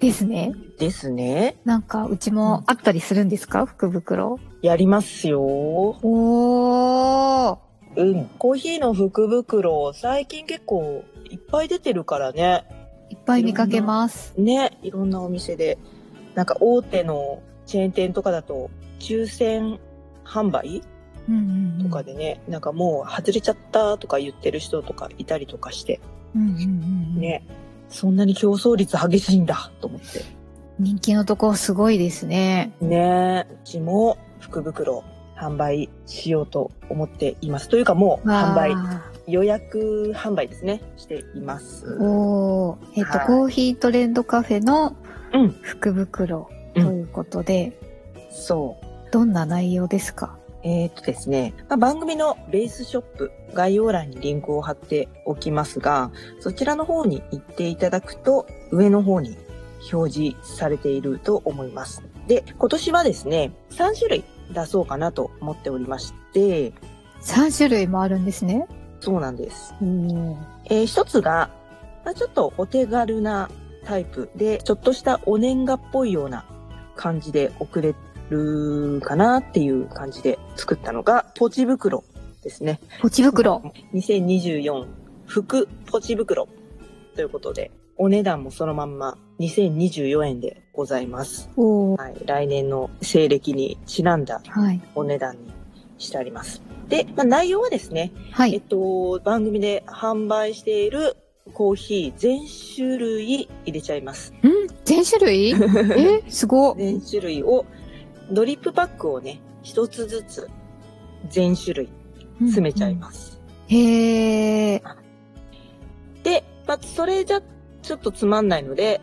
ですねですね。なんかうちもあったりするんですか？福袋やりますよ。おーうん。コーヒーの福袋、最近結構いっぱい出てるからね。いっぱい見かけますね。いろんなお店で。なんか大手のチェーン店とかだと、抽選販売うんうんうんとかでね、なんかもう外れちゃったとか言ってる人とかいたりとかして、うんうんうんうんね。そんなに競争率激しいんだと思って。人気のとこすごいですね。ねうちも福袋販売しようと思っています。というかもう販売、わ予約販売ですね、しています。ーおーえっ、と、はいコーヒートレンドカフェのうん福袋うんということで、そう。どんな内容ですか？えーっとですね、まあ、番組のベースショップ概要欄にリンクを貼っておきますが、そちらの方に行っていただくと上の方に表示されていると思います。で、今年はですね、3種類出そうかなと思っておりまして、?3 種類もあるんですね。そうなんです。おえー一つが、まあ、ちょっとお手軽なタイプで、ちょっとしたお年賀っぽいような感じで送れるかなっていう感じで作ったのが、ポチ袋ですね。ポチ袋。2024福ポチ袋ということで、お値段もそのまんま2024円でございます。はい、来年の西暦にちなんだはい。お値段にしてあります。で、まあ、内容はですね、えっはい。と、番組で販売しているコーヒー全種類入れちゃいます。ん？全種類？え？すごっ。全種類を、ドリップパックをね、一つずつ全種類詰めちゃいます。す。へー。で、まあ、それじゃちょっとつまんないので、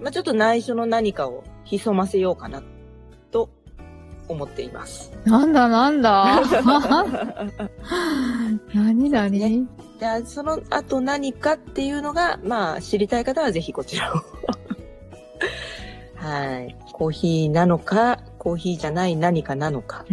まあ、ちょっと内緒の何かを潜ませようかなと思っています。なんだなんだ何 何、ねじゃあ、その後何かっていうのが、まあ、知りたい方はぜひこちらを。はい。コーヒーなのか、コーヒーじゃない何かなのか。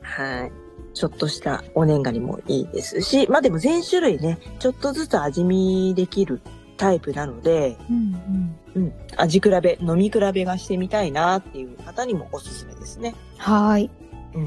はい。ちょっとしたお年賀にもいいですし、まあでも全種類ね、ちょっとずつ味見できるタイプなので、うんうん。うん、味比べ、飲み比べがしてみたいなっていう方にもおすすめですね。はーい。うん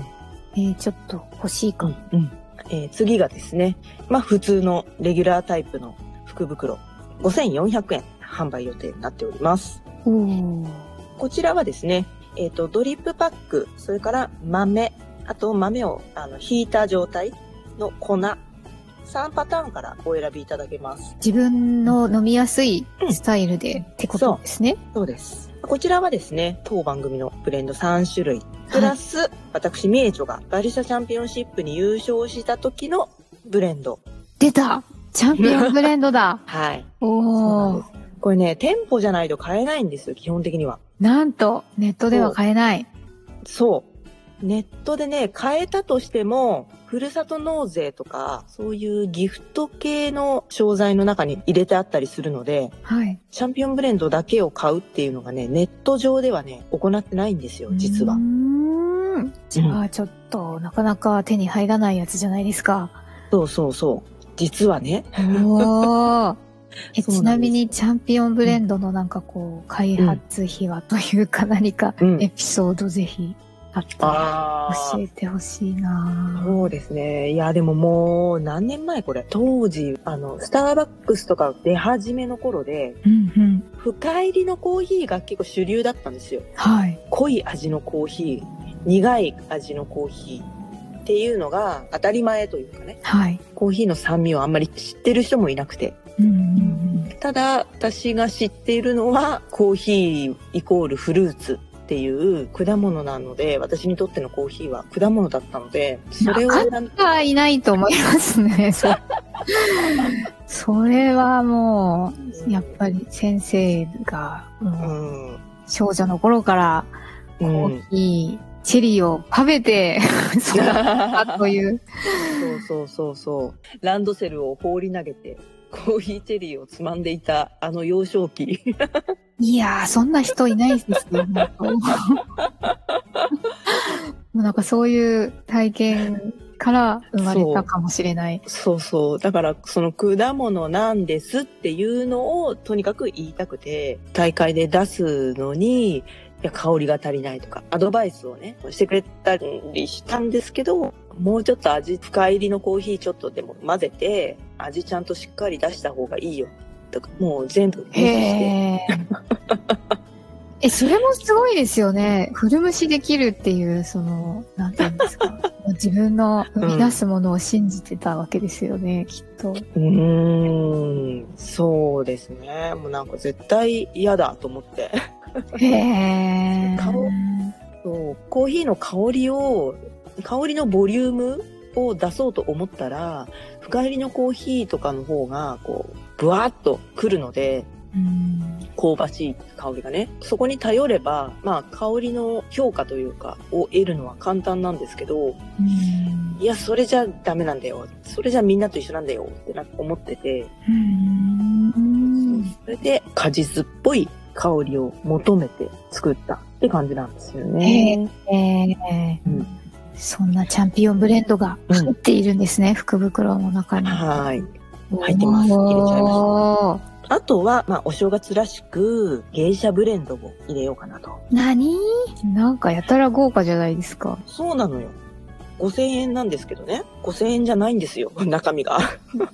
えー、ちょっと欲しいかも。うん。えー次がですね、まあ普通のレギュラータイプの福袋、5400円販売予定になっております。おーこちらはですね、えっ、と、ドリップパック、それから豆、あと豆をあの引いた状態の粉、3パターンからお選びいただけます。自分の飲みやすいスタイルでってことですね。そうです。こちらはですね、当番組のブレンド3種類、プラス、私、ミエチョがバリスタチャンピオンシップに優勝した時のブレンド。出たチャンピオンブレンドだ はい。おーんです。これね、店舗じゃないと買えないんですよ、基本的には。なんと、ネットでは買えない。そう。ネットでね、買えたとしても、ふるさと納税とか、そういうギフト系の商材の中に入れてあったりするので、はい。チャンピオンブレンドだけを買うっていうのがね、ネット上ではね、行ってないんですよ、実はうー。ん。じゃあ、ちょっと、なかなか手に入らないやつじゃないですか。そうそうそう。実はね。おー。えちなみにチャンピオンブレンドのなんかこう、開発秘話というか何かうんエピソードぜひあったらあ教えてほしいなそうですね。いや、でももう何年前これ。当時、あの、スターバックスとか出始めの頃で、うんうん。深入りのコーヒーが結構主流だったんですよ。はい。濃い味のコーヒー苦い味のコーヒーっていうのが当たり前というかね、はい。コーヒーの酸味をあんまり知ってる人もいなくて。うんうんただ、私が知っているのは、コーヒーイコールフルーツっていう果物なので、私にとってのコーヒーは果物だったので、それをいないと思いますね。そう。それはもう、やっぱり先生が、もううん。少女の頃からうコーん。ヒー、チェリーを食べて、育ったという。そうそうそうそう。ランドセルを放り投げて、コーヒーチェリーをつまんでいたあの幼少期。いやー、そんな人いないですよ、なんかそういう体験から生まれたかもしれない。そうそう。だから、その果物なんですっていうのをとにかく言いたくて、大会で出すのに、いや、香りが足りないとか、アドバイスをね、してくれたりしたんですけど、もうちょっと味、深入りのコーヒーちょっとでも混ぜて、味ちゃんとしっかり出した方がいいよ。とか、もう全部無視して。え、それもすごいですよね。古蒸しできるっていう、その、なんていうんですか。自分の生み出すものを信じてたわけですよね、きっと。うーん、そうですね。もうなんか絶対嫌だと思って。へー。顔そう、コーヒーの香りを、香りのボリュームを出そうと思ったら、深入りのコーヒーとかの方が、こう、ブワーッと来るので、うん。香ばしい香りがね。そこに頼れば、まあ、香りの評価というか、を得るのは簡単なんですけど、うんいや、それじゃダメなんだよ。それじゃみんなと一緒なんだよってな思ってて、うんそれで果実っぽい香りを求めて作ったって感じなんですよね。ええうんそんなチャンピオンブレンドが入っているんですね、福袋の中に。はい。入ってます入れちゃいまおーあとは、まあ、お正月らしく、芸者ブレンドを入れようかなと。何？なんかやたら豪華じゃないですか。そうなのよ。5000円なんですけどね。5000円じゃないんですよ、中身が。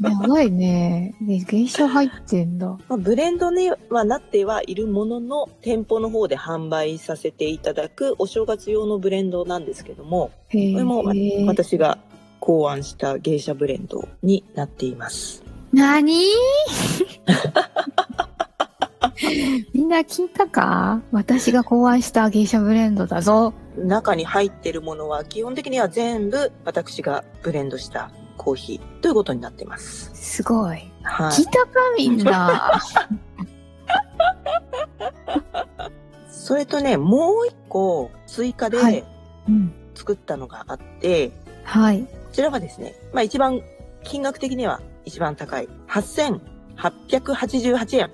やばいね。で、芸者入ってんだ。まあ、ブレンドにはなってはいるものの、店舗の方で販売させていただくお正月用のブレンドなんですけども、へこれもえ。私が考案した芸者ブレンドになっています。何？みんな聞いたか？私が考案した芸者ブレンドだぞ。中に入っているものは基本的には全部私がブレンドしたコーヒーということになってます。すごい。はい。聞いたか？みんな。それとね、もう一個追加はいでうん。作ったのがあって、はい。こちらはですね、まあ一番、金額的には一番高い、8888円。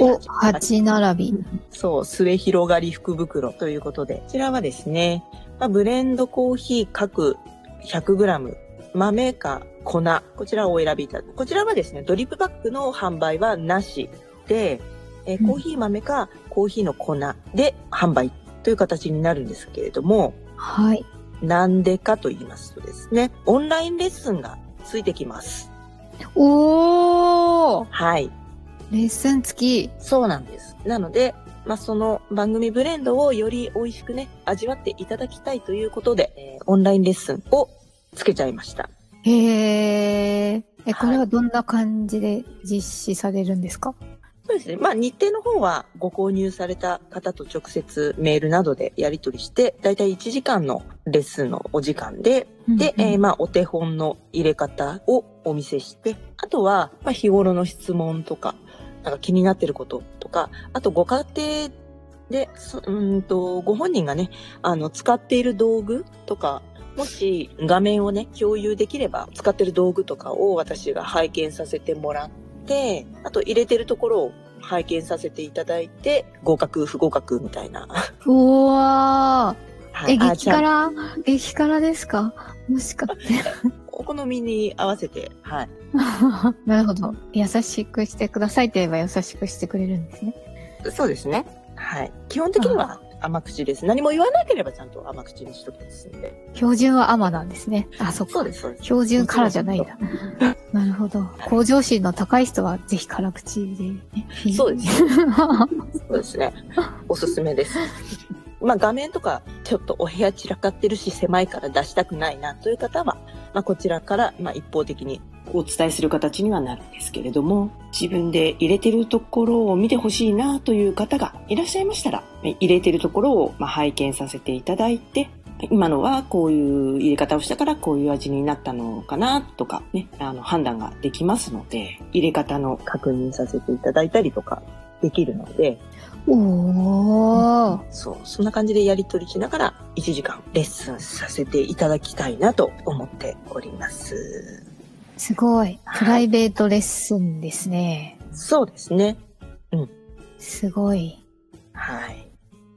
お、88八並び。そう、末広がり福袋ということで、こちらはですね、まあ、ブレンドコーヒー各 100g、豆か粉、こちらをお選びいただく。こちらはですね、ドリップバッグの販売はなしで、えーうんコーヒー豆かコーヒーの粉で販売という形になるんですけれども、はい。なんでかと言いますとですね、オンラインレッスンがついてきます。おーはい。レッスン付き。そうなんです。なので、まあ、その番組ブレンドをより美味しくね、味わっていただきたいということで、えーオンラインレッスンをつけちゃいました。へー。え、これははどんな感じで実施されるんですか？そうですね。まあ、日程の方はご購入された方と直接メールなどでやり取りして、だいたい1時間のレッスンのお時間で、で、えーまあ、お手本の入れ方をお見せして、あとは、まあ、日頃の質問とか、なんか気になってることとか、あとご家庭で、そうーんと、ご本人がね、あの、使っている道具とか、もし画面をね、共有できれば、使ってる道具とかを私が拝見させてもらって、あと入れてるところを拝見させていただいて、合格、不合格みたいな。うわー。え、はいあ激辛？激辛ですか？もしかして。お好みに合わせて、はい。なるほど。優しくしてくださいって言えば優しくしてくれるんですね。そうですね。はい。基本的には甘口です。何も言わなければちゃんと甘口にしときますんで。標準は甘なんですね。あ、そっか。そうです、そうです。標準辛じゃないんだ。なるほど。向上心の高い人はぜひ辛口で、ね。そうですそうですね。おすすめです。まあ画面とかちょっとお部屋散らかってるし狭いから出したくないなという方は、まあこちらからまあ一方的に。お伝えする形にはなるんですけれども、自分で入れてるところを見てほしいなという方がいらっしゃいましたら、入れてるところをまあ拝見させていただいて、今のはこういう入れ方をしたからこういう味になったのかなとかね、あの判断ができますので、入れ方の確認させていただいたりとかできるので、おー。そう、そんな感じでやり取りしながら1時間レッスンさせていただきたいなと思っております。すごい。プライベートレッスンですね。そうですね。すごい。はい。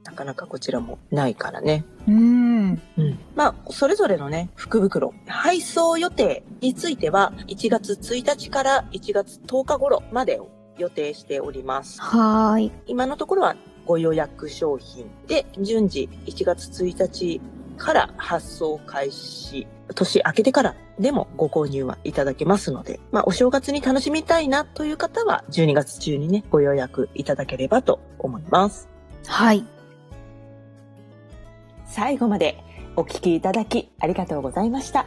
なかなかこちらもないからね。うん。うん。まあ、それぞれのね、福袋、配送予定については、1月1日から1月10日頃までを予定しております。はーい。今のところはご予約商品で、順次1月1日から発送開始、年明けてからでもご購入はいただけますので、まあ、お正月に楽しみたいなという方は、12月中にね、ご予約いただければと思います。はい。最後までお聞きいただきありがとうございました。